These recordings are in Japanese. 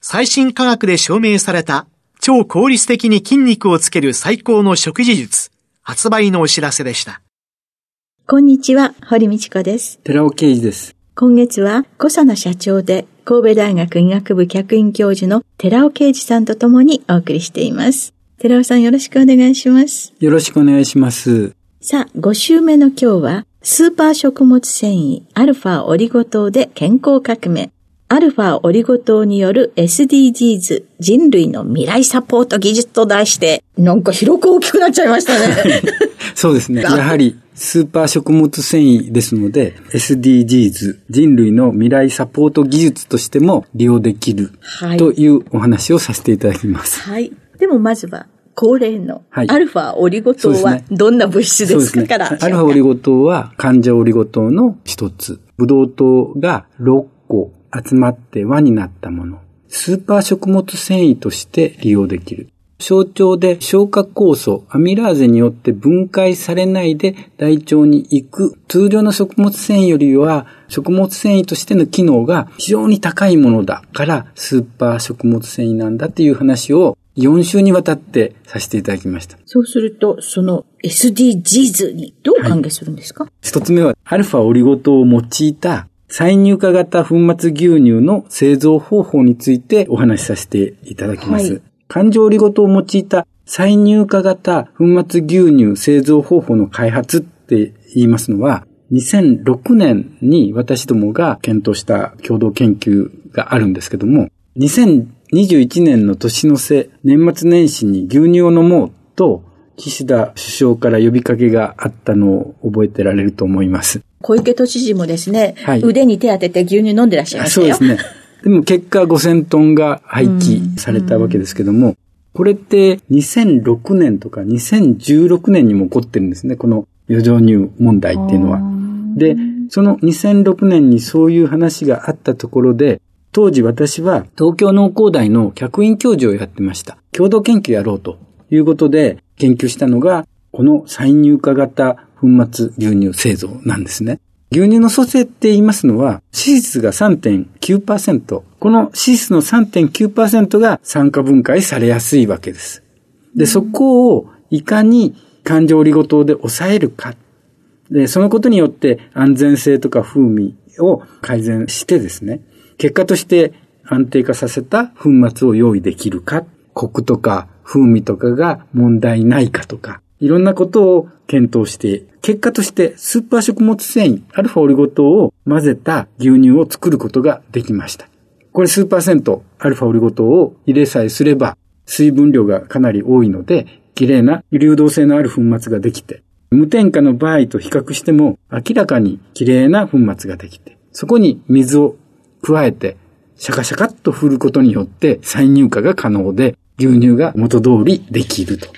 最新科学で証明された超効率的に筋肉をつける最高の食事術、発売のお知らせでした。こんにちは、堀道子です。寺尾啓治です。今月は、小佐の社長で、神戸大学医学部客員教授の寺尾啓二さんと共にお送りしています。寺尾さんよろしくお願いします。よろしくお願いします。さあ、5週目の今日は、スーパー食物繊維、アルファオリゴ糖で健康革命。アルファオリゴ糖による SDGs 人類の未来サポート技術と題して、なんか広く大きくなっちゃいましたね。そうですね。やはりスーパー食物繊維ですので、SDGs、人類の未来サポート技術としても利用できる、というお話をさせていただきます。はい。でもまずは、恒例の、アルファオリゴ糖はどんな物質ですか、ね、から。アルファオリゴ糖は患者オリゴ糖の一つ。ブドウ糖が6個集まって輪になったもの。スーパー食物繊維として利用できる。小腸で消化酵素、アミラーゼによって分解されないで大腸に行く。通常の食物繊維よりは食物繊維としての機能が非常に高いものだからスーパー食物繊維なんだっていう話を4週にわたってさせていただきました。そうすると、その SDGs にどう関係するんですか、はい、一つ目は、アルファオリゴ糖を用いた再入荷型粉末牛乳の製造方法についてお話しさせていただきます。はい環状オリゴ糖を用いた再入荷型粉末牛乳製造方法の開発って言いますのは、2006年に私どもが検討した共同研究があるんですけども、2021年の年の瀬、年末年始に牛乳を飲もうと、岸田首相から呼びかけがあったのを覚えてられると思います。小池都知事もですね、はい、腕に手当てて牛乳飲んでらっしゃいましたよ。そうですね。でも結果5000トンが廃棄されたわけですけども、これって2006年とか2016年にも起こってるんですね、この余剰乳問題っていうのは。で、その2006年にそういう話があったところで、当時私は東京農工大の客員教授をやってました。共同研究やろうということで研究したのが、この再入荷型粉末牛乳製造なんですね。牛乳の組成って言いますのは、脂質が3.9%。この脂質の3.9%が酸化分解されやすいわけです。で、そこをいかに環状オリゴ糖で抑えるか。で、そのことによって安全性とか風味を改善してですね、結果として安定化させた粉末を用意できるか、コクとか風味とかが問題ないかとか、いろんなことを検討して、結果としてスーパー食物繊維、アルファオリゴ糖を混ぜた牛乳を作ることができました。これ数パーセントアルファオリゴ糖を入れさえすれば、水分量がかなり多いので、綺麗な流動性のある粉末ができて、無添加の場合と比較しても明らかに綺麗な粉末ができて、そこに水を加えて、シャカシャカっと振ることによって再入荷が可能で、牛乳が元通りできると。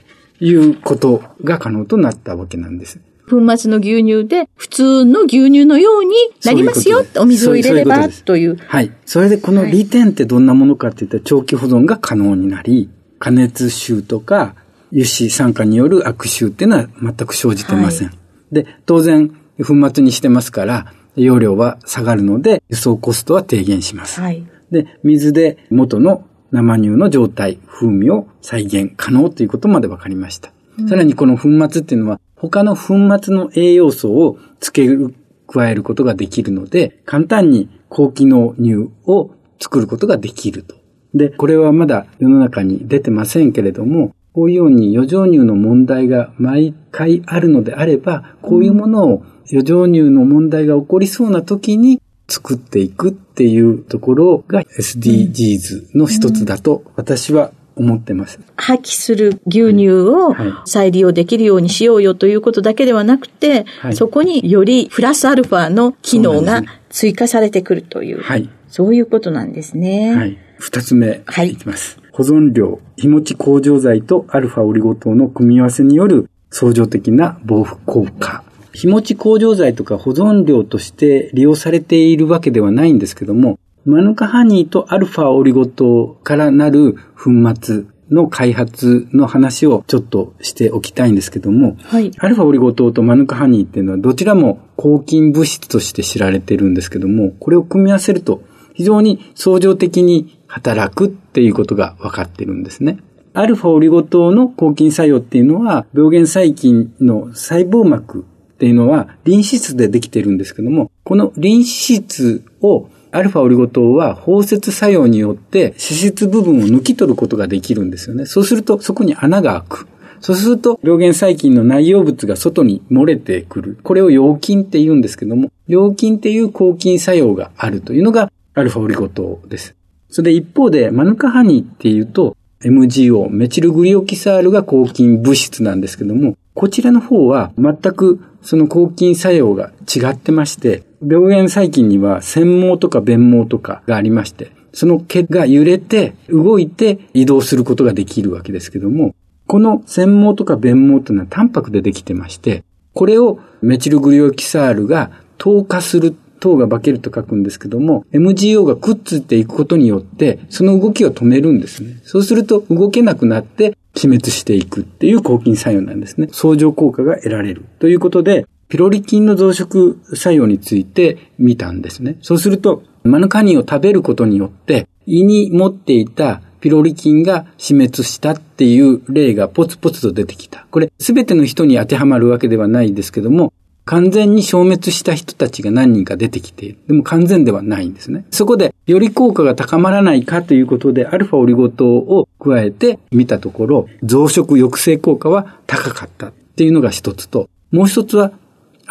いうことが可能となったわけなんです。粉末の牛乳で普通の牛乳のようになりますよお水を入れればという。はい。それでこの利点ってどんなものかって言ったら長期保存が可能になり、加熱臭とか油脂酸化による悪臭っていうのは全く生じてません。はい、で、当然粉末にしてますから、容量は下がるので輸送コストは低減します。はい、で、水で元の生乳の状態、風味を再現可能ということまで分かりました。うん、さらにこの粉末っていうのは他の粉末の栄養素を付ける、加えることができるので、簡単に高機能乳を作ることができるとで、これはまだ世の中に出てませんけれども、こういうように余剰乳の問題が毎回あるのであれば、こういうものを余剰乳の問題が起こりそうな時に作っていくっていうところが SDGs の一つだと私は思ってます。破棄する牛乳を再利用できるようにしようよということだけではなくて、はい、そこによりプラスアルファの機能が追加されてくるという、はい、そういうことなんですね。はい。二つ目、はい、いきます。保存量、日持ち向上剤とアルファオリゴ糖の組み合わせによる相乗的な防腐効果。日持ち向上剤とか保存料として利用されているわけではないんですけども、マヌカハニーとアルファオリゴ糖からなる粉末の開発の話をちょっとしておきたいんですけども、はい、アルファオリゴ糖とマヌカハニーっていうのはどちらも抗菌物質として知られてるんですけども、これを組み合わせると非常に相乗的に働くっていうことが分かってるんですね。アルファオリゴ糖の抗菌作用っていうのは、病原細菌の細胞膜っていうのはリン脂質でできてるんですけども、このリン脂質をアルファオリゴ糖は包摂作用によって脂質部分を抜き取ることができるんですよね。そうするとそこに穴が開く。そうすると、病原細菌の内容物が外に漏れてくる。これを陽菌って言うんですけども、陽菌っていう抗菌作用があるというのがアルファオリゴ糖です。それで一方で、マヌカハニーっていうと、MGO、メチルグリオキサールが抗菌物質なんですけども、こちらの方は全くその抗菌作用が違ってまして、病原細菌には繊毛とか弁毛とかがありまして、その毛が揺れて動いて移動することができるわけですけども、この繊毛とか弁毛というのはタンパクでできてまして、これをメチルグリオキサールが透過する糖が化けると書くんですけども、MGO がくっついていくことによって、その動きを止めるんですね。そうすると動けなくなって死滅していくっていう抗菌作用なんですね。相乗効果が得られる。ということで、ピロリ菌の増殖作用について見たんですね。そうすると、マヌカニを食べることによって、胃に持っていたピロリ菌が死滅したっていう例がポツポツと出てきた。これ、すべての人に当てはまるわけではないですけども、完全に消滅した人たちが何人か出てきている。でも完全ではないんですね。そこで、より効果が高まらないかということで、アルファオリゴ糖を加えて見たところ、増殖抑制効果は高かったっていうのが一つと、もう一つは、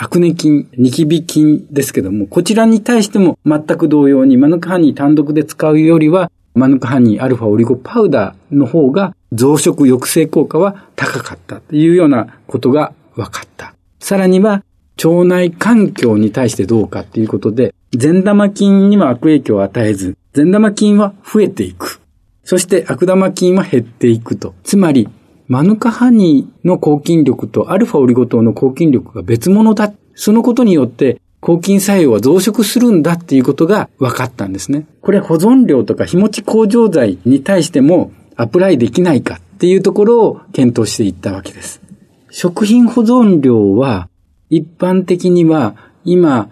アクネ菌、ニキビ菌ですけども、こちらに対しても全く同様にマヌカハニー単独で使うよりは、マヌカハニーアルファオリゴパウダーの方が増殖抑制効果は高かったというようなことが分かった。さらには、腸内環境に対してどうかっていうことで、善玉菌には悪影響を与えず、善玉菌は増えていく。そして悪玉菌は減っていくと。つまり、マヌカハニーの抗菌力とアルファオリゴ糖の抗菌力が別物だ。そのことによって抗菌作用は増殖するんだっていうことが分かったんですね。これ保存量とか日持ち向上剤に対してもアプライできないかっていうところを検討していったわけです。食品保存量は一般的には今、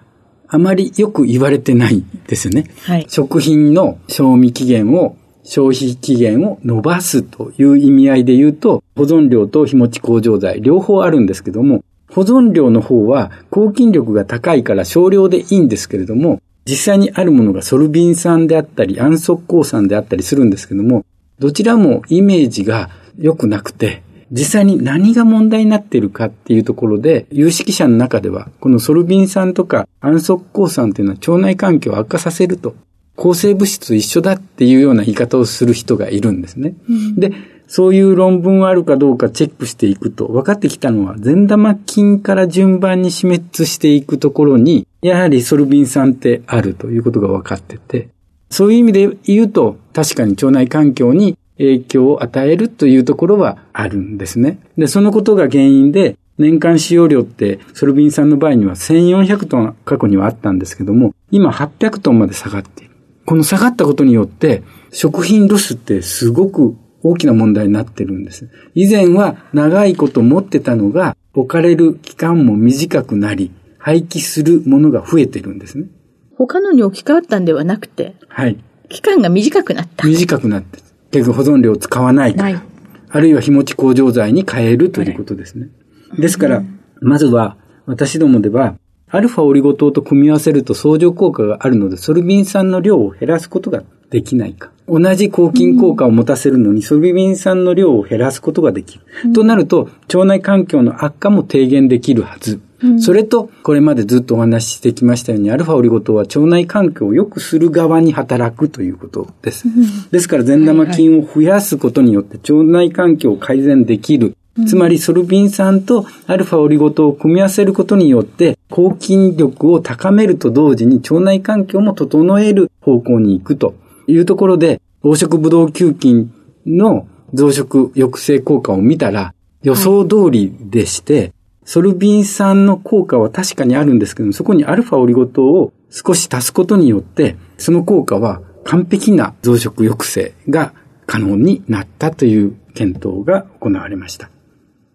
あまりよく言われてないですよね。はい、食品の賞味期限を、消費期限を伸ばすという意味合いで言うと、保存料と日持ち向上剤両方あるんですけども、保存料の方は抗菌力が高いから少量でいいんですけれども、実際にあるものがソルビン酸であったり、暗速鉱酸であったりするんですけども、どちらもイメージが良くなくて、実際に何が問題になっているかっていうところで、有識者の中では、このソルビン酸とか暗速鉱酸っていうのは腸内環境を悪化させると、抗生物質と一緒だっていうような言い方をする人がいるんですね。うん、で、そういう論文があるかどうかチェックしていくと、分かってきたのは、善玉菌から順番に死滅していくところに、やはりソルビン酸ってあるということが分かってて、そういう意味で言うと、確かに腸内環境に影響を与えるというところはあるんですね。で、そのことが原因で、年間使用量ってソルビン酸の場合には1400トン過去にはあったんですけども、今800トンまで下がっている。この下がったことによって、食品ロスってすごく大きな問題になってるんです。以前は長いこと持ってたのが置かれる期間も短くなり、廃棄するものが増えてるんですね。他のに置き換わったんではなくて、はい。期間が短くなった。短くなって。結局保存料を使わないから。あるいは日持ち工場剤に変えるということですね。ですから、まずは、私どもでは、アルファオリゴ糖と組み合わせると相乗効果があるので、ソルビン酸の量を減らすことができないか。同じ抗菌効果を持たせるのに、ソルビン酸の量を減らすことができる。うん、となると、腸内環境の悪化も低減できるはず。うん、それと、これまでずっとお話ししてきましたように、アルファオリゴ糖は腸内環境を良くする側に働くということです。うん、ですから、善玉菌を増やすことによって腸内環境を改善できる。つまりソルビン酸とアルファオリゴ糖を組み合わせることによって、抗菌力を高めると同時に腸内環境も整える方向に行くというところで、黄色ブドウ球菌の増殖抑制効果を見たら予想通りでして、はい、ソルビン酸の効果は確かにあるんですけども、そこにアルファオリゴ糖を少し足すことによって、その効果は完璧な増殖抑制が可能になったという検討が行われました。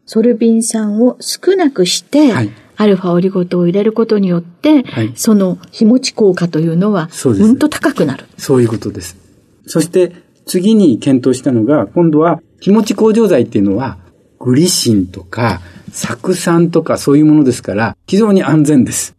ソルビン酸を少なくして、はい、アルファオリゴ糖を入れることによって、はい、その日持ち効果というのは、うんと高くなる。そういうことです。そして次に検討したのが、今度は日持ち工場剤っていうのは、グリシンとか、酢酸とかそういうものですから、非常に安全です。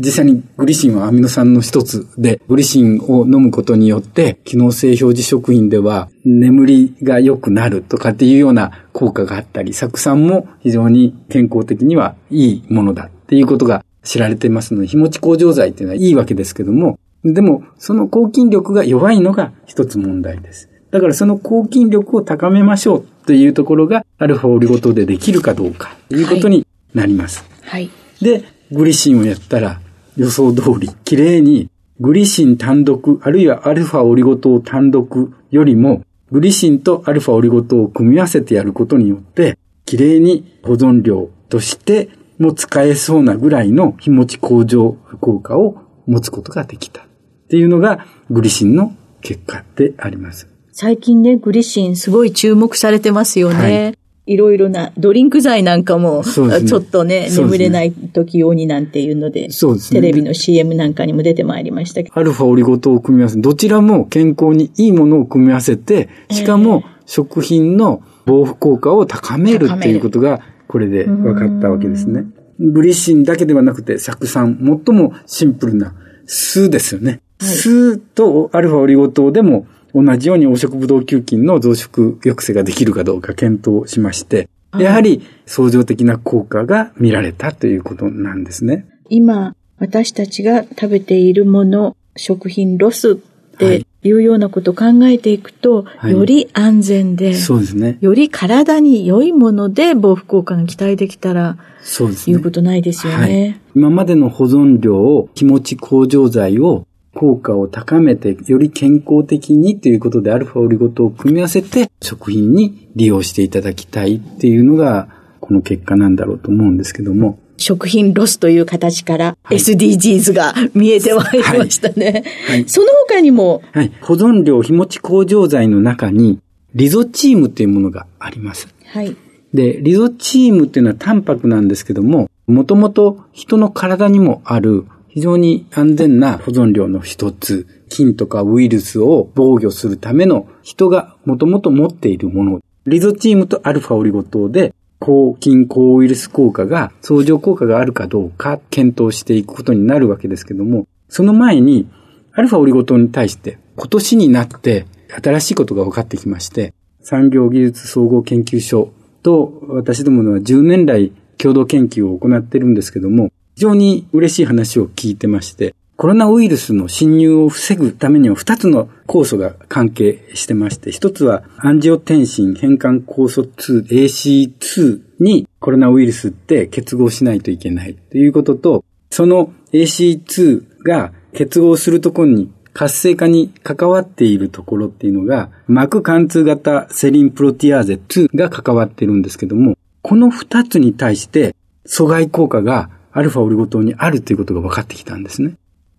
実際にグリシンはアミノ酸の一つで、グリシンを飲むことによって、機能性表示食品では眠りが良くなるとかっていうような効果があったり、酢酸も非常に健康的にはいいものだっていうことが知られていますので、日持ち工場剤っていうのはいいわけですけども、でも、その抗菌力が弱いのが一つ問題です。だからその抗菌力を高めましょうというところが、アルファオリゴ糖でできるかどうかということになります。はい。で、グリシンをやったら、予想通り、綺麗にグリシン単独、あるいはアルファオリゴ糖単独よりも、グリシンとアルファオリゴ糖を組み合わせてやることによって、綺麗に保存料としても使えそうなぐらいの日持ち向上効果を持つことができた。っていうのがグリシンの結果であります。最近ね、グリシンすごい注目されてますよね。はいいろいろなドリンク剤なんかも、ちょっとね、眠れない時用になんていうので、そうですね、テレビの CM なんかにも出てまいりましたけど。アルファオリゴ糖を組み合わせ、どちらも健康にいいものを組み合わせて、しかも食品の防腐効果を高めるっていうことが、これで分かったわけですね。グリシンだけではなくて、酢酸、最もシンプルな酢ですよね。はい、酢とアルファオリゴ糖でも同じように黄色ブドウ球菌の増殖抑制ができるかどうか検討しまして、やはり相乗的な効果が見られたということなんですね。今、私たちが食べているもの、食品ロスっていうようなことを考えていくと、より安全で、そうですね。より体に良いもので防腐効果が期待できたら、そうですね。いうことないですよね。はい、今までの保存量を、気持ち向上剤を効果を高めて、より健康的にということで、アルファオリゴ糖を組み合わせて、食品に利用していただきたいっていうのが、この結果なんだろうと思うんですけども。食品ロスという形から SDGs が見えてまいりましたね。はい、その他にも、はい、保存料日持ち工場剤の中にリゾチームというものがあります。はい。で、リゾチームっていうのはタンパクなんですけども、もともと人の体にもある非常に安全な保存料の一つ、菌とかウイルスを防御するための人がもともと持っているもの。リゾチームとアルファオリゴ糖で抗菌抗ウイルス効果が、相乗効果があるかどうか検討していくことになるわけですけども、その前に、アルファオリゴ糖に対して今年になって新しいことが分かってきまして、産業技術総合研究所と私どものは10年来共同研究を行っているんですけども、非常に嬉しい話を聞いてまして、コロナウイルスの侵入を防ぐためには2つの酵素が関係してまして、1つはアンジオテンシン変換酵素2 AC2 にコロナウイルスって結合しないといけないということと、その AC2 が結合するところに活性化に関わっているところっていうのが、膜貫通型セリンプロティアーゼ2が関わっているんですけども、この2つに対して阻害効果がアルファオリゴ糖にあるということが分かってきたんですね。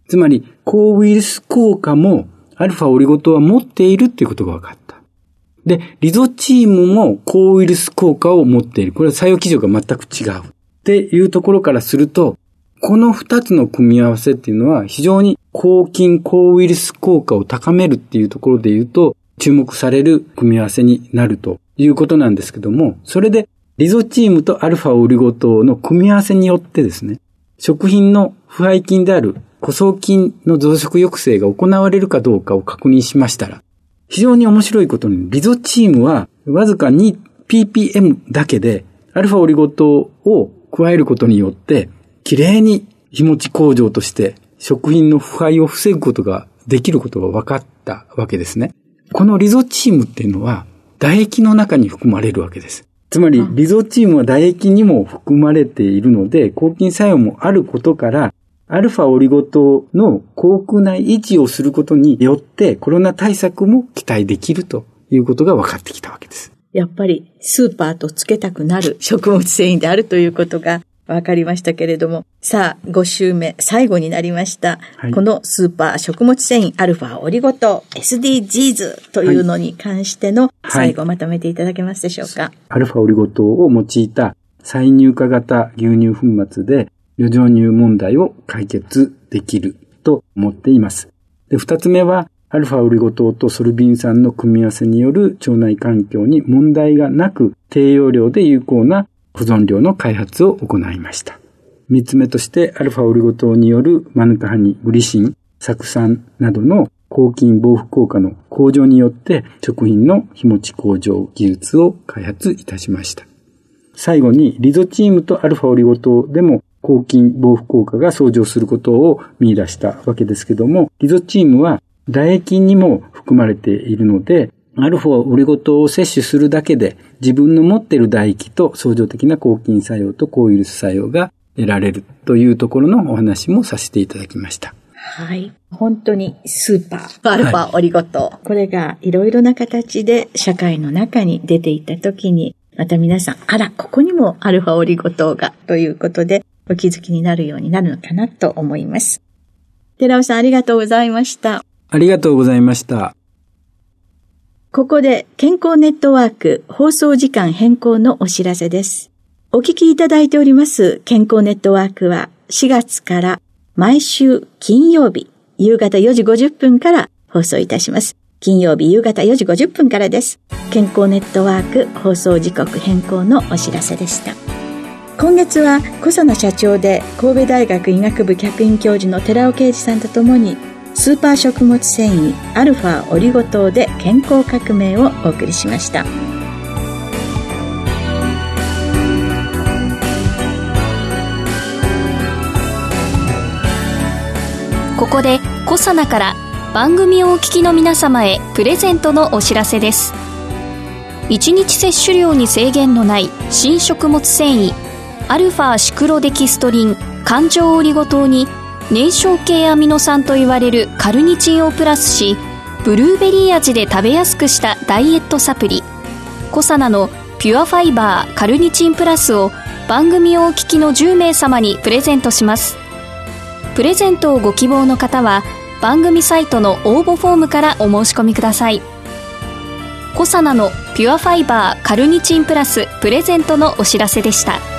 つまり、抗ウイルス効果もアルファオリゴ糖は持っているっていうことが分かった。で、リゾチームも抗ウイルス効果を持っている。これは作用基準が全く違う。っていうところからすると、この二つの組み合わせっていうのは非常に抗菌、抗ウイルス効果を高めるっていうところで言うと、注目される組み合わせになるということなんですけども、それでリゾチームとアルファオリゴ糖の組み合わせによってですね、食品の腐敗菌である古草菌の増殖抑制が行われるかどうかを確認しましたら、非常に面白いことに、リゾチームはわずか 2ppm だけで、アルファオリゴ糖を加えることによって、きれいに日持ち工場として食品の腐敗を防ぐことができることが分かったわけですね。このリゾチームっていうのは唾液の中に含まれるわけです。つまり、リゾチームは唾液にも含まれているので、抗菌作用もあることから、アルファオリゴ糖の口腔内維持をすることによって、コロナ対策も期待できるということが分かってきたわけです。やっぱりスーパーとつけたくなる食物繊維であるということがわかりましたけれども、さあ、5週目、最後になりました。はい、このスーパー食物繊維アルファオリゴ糖 SDGs というのに関しての最後まとめていただけますでしょうか？はい、アルファオリゴ糖を用いた再乳化型牛乳粉末で余剰乳問題を解決できると思っています。で、二つ目は、アルファオリゴ糖とソルビン酸の組み合わせによる腸内環境に問題がなく低用量で有効な保存料の開発を行いました。三つ目として、アルファオリゴ糖によるマヌカハニ、グリシン、酢酸などの抗菌防腐効果の向上によって食品の日持ち向上技術を開発いたしました。最後にリゾチームとアルファオリゴ糖でも抗菌防腐効果が相乗することを見出したわけですけども、リゾチームは唾液にも含まれているので、アルファオリゴ糖を摂取するだけで自分の持っている唾液と相乗的な抗菌作用と抗ウイルス作用が得られるというところのお話もさせていただきました。はい。本当にスーパー、アルファオリゴ糖。はい、これがいろいろな形で社会の中に出ていたときに、また皆さん、あら、ここにもアルファオリゴ糖がということで、お気づきになるようになるのかなと思います。寺尾さんありがとうございました。ありがとうございました。ここで健康ネットワーク放送時間変更のお知らせです。お聞きいただいております健康ネットワークは4月から毎週金曜日夕方4時50分から放送いたします。金曜日夕方4時50分からです。健康ネットワーク放送時刻変更のお知らせでした。今月は小佐野社長で神戸大学医学部客員教授の寺尾啓二さんとともにスーパー食物繊維アルファオリゴ糖で健康革命をお送りしました。ここでコサナから番組をお聞きの皆様へプレゼントのお知らせです。1日摂取量に制限のない新食物繊維アルファシクロデキストリン環状オリゴ糖に燃焼系アミノ酸と言われるカルニチンをプラスしブルーベリー味で食べやすくしたダイエットサプリ。コサナのピュアファイバーカルニチンプラスを番組をお聞きの10名様にプレゼントします。プレゼントをご希望の方は番組サイトの応募フォームからお申し込みください。コサナのピュアファイバーカルニチンプラスプレゼントのお知らせでした。